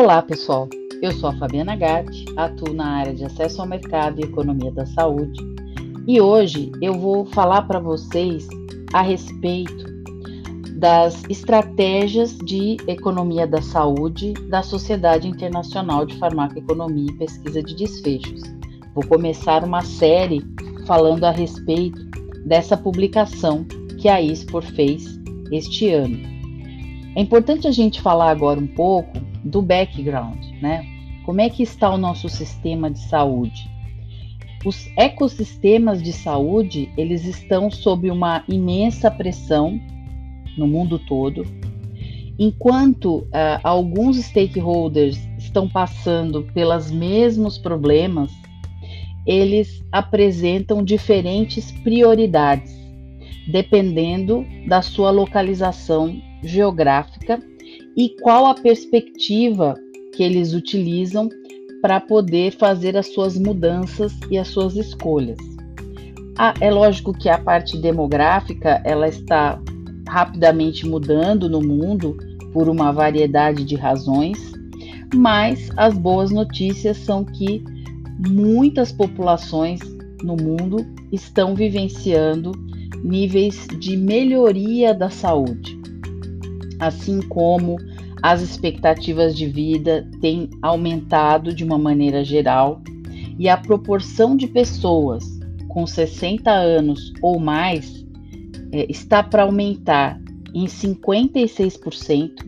Olá, pessoal. Eu sou a Fabiana Gatti, atuo na área de acesso ao mercado e economia da saúde. E hoje eu vou falar para vocês a respeito das estratégias de economia da saúde da Sociedade Internacional de Farmacoeconomia e Pesquisa de Desfechos. Vou começar uma série falando a respeito dessa publicação que a ISPOR fez este ano. É importante a gente falar agora um pouco do background, né? Como é que está o nosso sistema de saúde? Os ecossistemas de saúde, eles estão sob uma imensa pressão no mundo todo, enquanto uh, alguns stakeholders estão passando pelos mesmos problemas, eles apresentam diferentes prioridades, dependendo da sua localização geográfica e qual a perspectiva que eles utilizam para poder fazer as suas mudanças e as suas escolhas. Ah, é lógico que a parte demográfica ela está rapidamente mudando no mundo por uma variedade de razões, mas as boas notícias são que muitas populações no mundo estão vivenciando níveis de melhoria da saúde assim como as expectativas de vida têm aumentado de uma maneira geral e a proporção de pessoas com 60 anos ou mais é, está para aumentar em 56%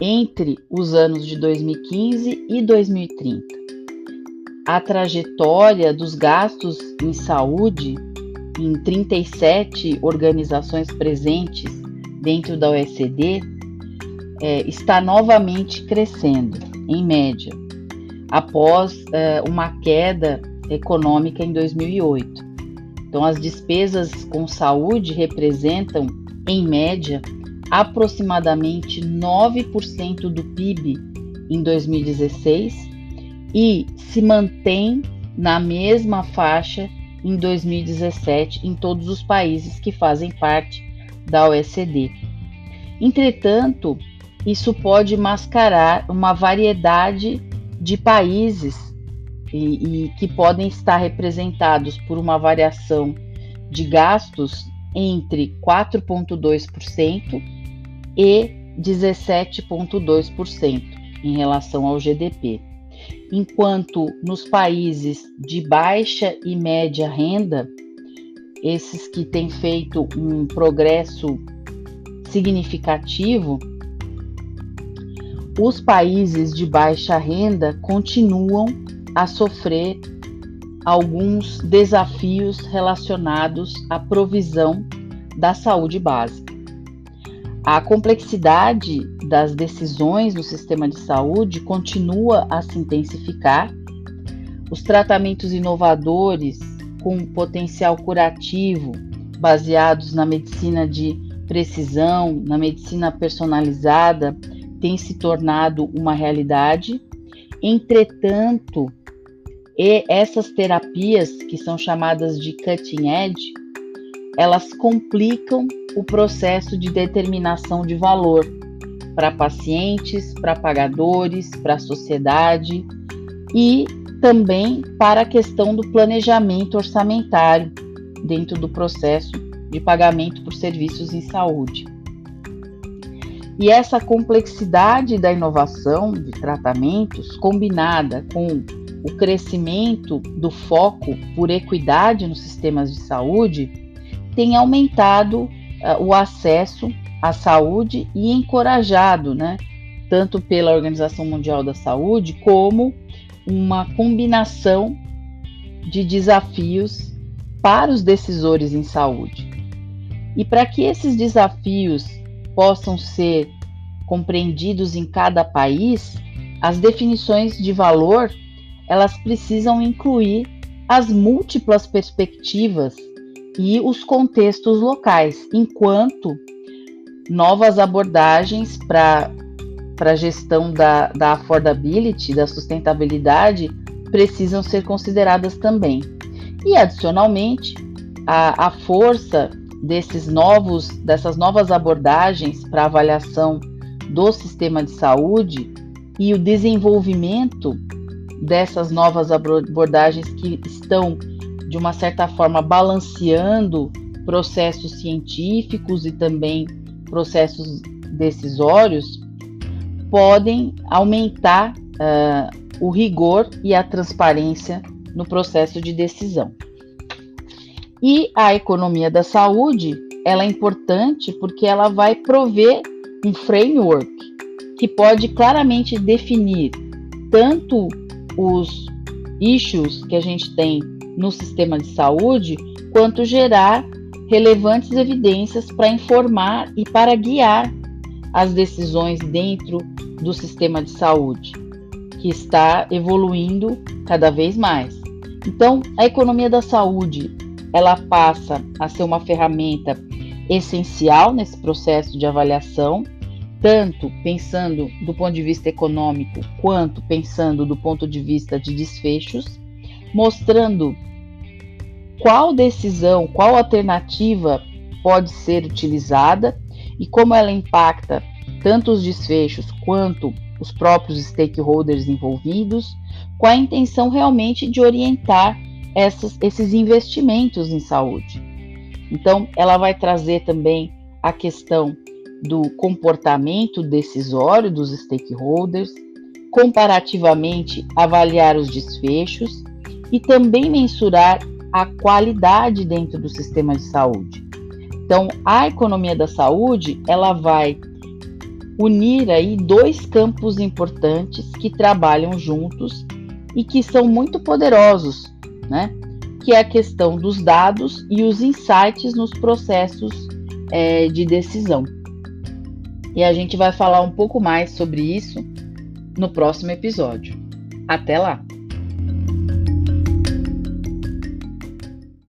entre os anos de 2015 e 2030. A trajetória dos gastos em saúde em 37 organizações presentes dentro da OECD é, está novamente crescendo, em média, após é, uma queda econômica em 2008. Então, as despesas com saúde representam, em média, aproximadamente 9% do PIB em 2016 e se mantém na mesma faixa em 2017 em todos os países que fazem parte da OECD. Entretanto, isso pode mascarar uma variedade de países e, e, que podem estar representados por uma variação de gastos entre 4,2% e 17,2% em relação ao GDP. Enquanto nos países de baixa e média renda, esses que têm feito um progresso significativo, os países de baixa renda continuam a sofrer alguns desafios relacionados à provisão da saúde básica. A complexidade das decisões no sistema de saúde continua a se intensificar. Os tratamentos inovadores com potencial curativo, baseados na medicina de precisão, na medicina personalizada, tem se tornado uma realidade. Entretanto, essas terapias, que são chamadas de cutting edge, elas complicam o processo de determinação de valor para pacientes, para pagadores, para a sociedade e também para a questão do planejamento orçamentário dentro do processo de pagamento por serviços em saúde. E essa complexidade da inovação de tratamentos, combinada com o crescimento do foco por equidade nos sistemas de saúde, tem aumentado uh, o acesso à saúde e encorajado, né, tanto pela Organização Mundial da Saúde como uma combinação de desafios para os decisores em saúde. E para que esses desafios possam ser compreendidos em cada país, as definições de valor elas precisam incluir as múltiplas perspectivas e os contextos locais, enquanto novas abordagens para a gestão da, da affordability, da sustentabilidade, precisam ser consideradas também. E, adicionalmente, a, a força desses novos, dessas novas abordagens para avaliação do sistema de saúde e o desenvolvimento dessas novas abordagens que estão, de uma certa forma, balanceando processos científicos e também processos decisórios, podem aumentar uh, o rigor e a transparência no processo de decisão. E a economia da saúde, ela é importante porque ela vai prover um framework que pode claramente definir tanto os issues que a gente tem no sistema de saúde, quanto gerar relevantes evidências para informar e para guiar as decisões dentro do sistema de saúde, que está evoluindo cada vez mais. Então, a economia da saúde, ela passa a ser uma ferramenta essencial nesse processo de avaliação tanto pensando do ponto de vista econômico quanto pensando do ponto de vista de desfechos, mostrando qual decisão, qual alternativa pode ser utilizada e como ela impacta tanto os desfechos quanto os próprios stakeholders envolvidos, com a intenção realmente de orientar essas, esses investimentos em saúde. Então, ela vai trazer também a questão do comportamento decisório dos stakeholders, comparativamente avaliar os desfechos e também mensurar a qualidade dentro do sistema de saúde. Então, a economia da saúde, ela vai unir aí dois campos importantes que trabalham juntos e que são muito poderosos, né? Que é a questão dos dados e os insights nos processos é, de decisão e a gente vai falar um pouco mais sobre isso no próximo episódio. Até lá!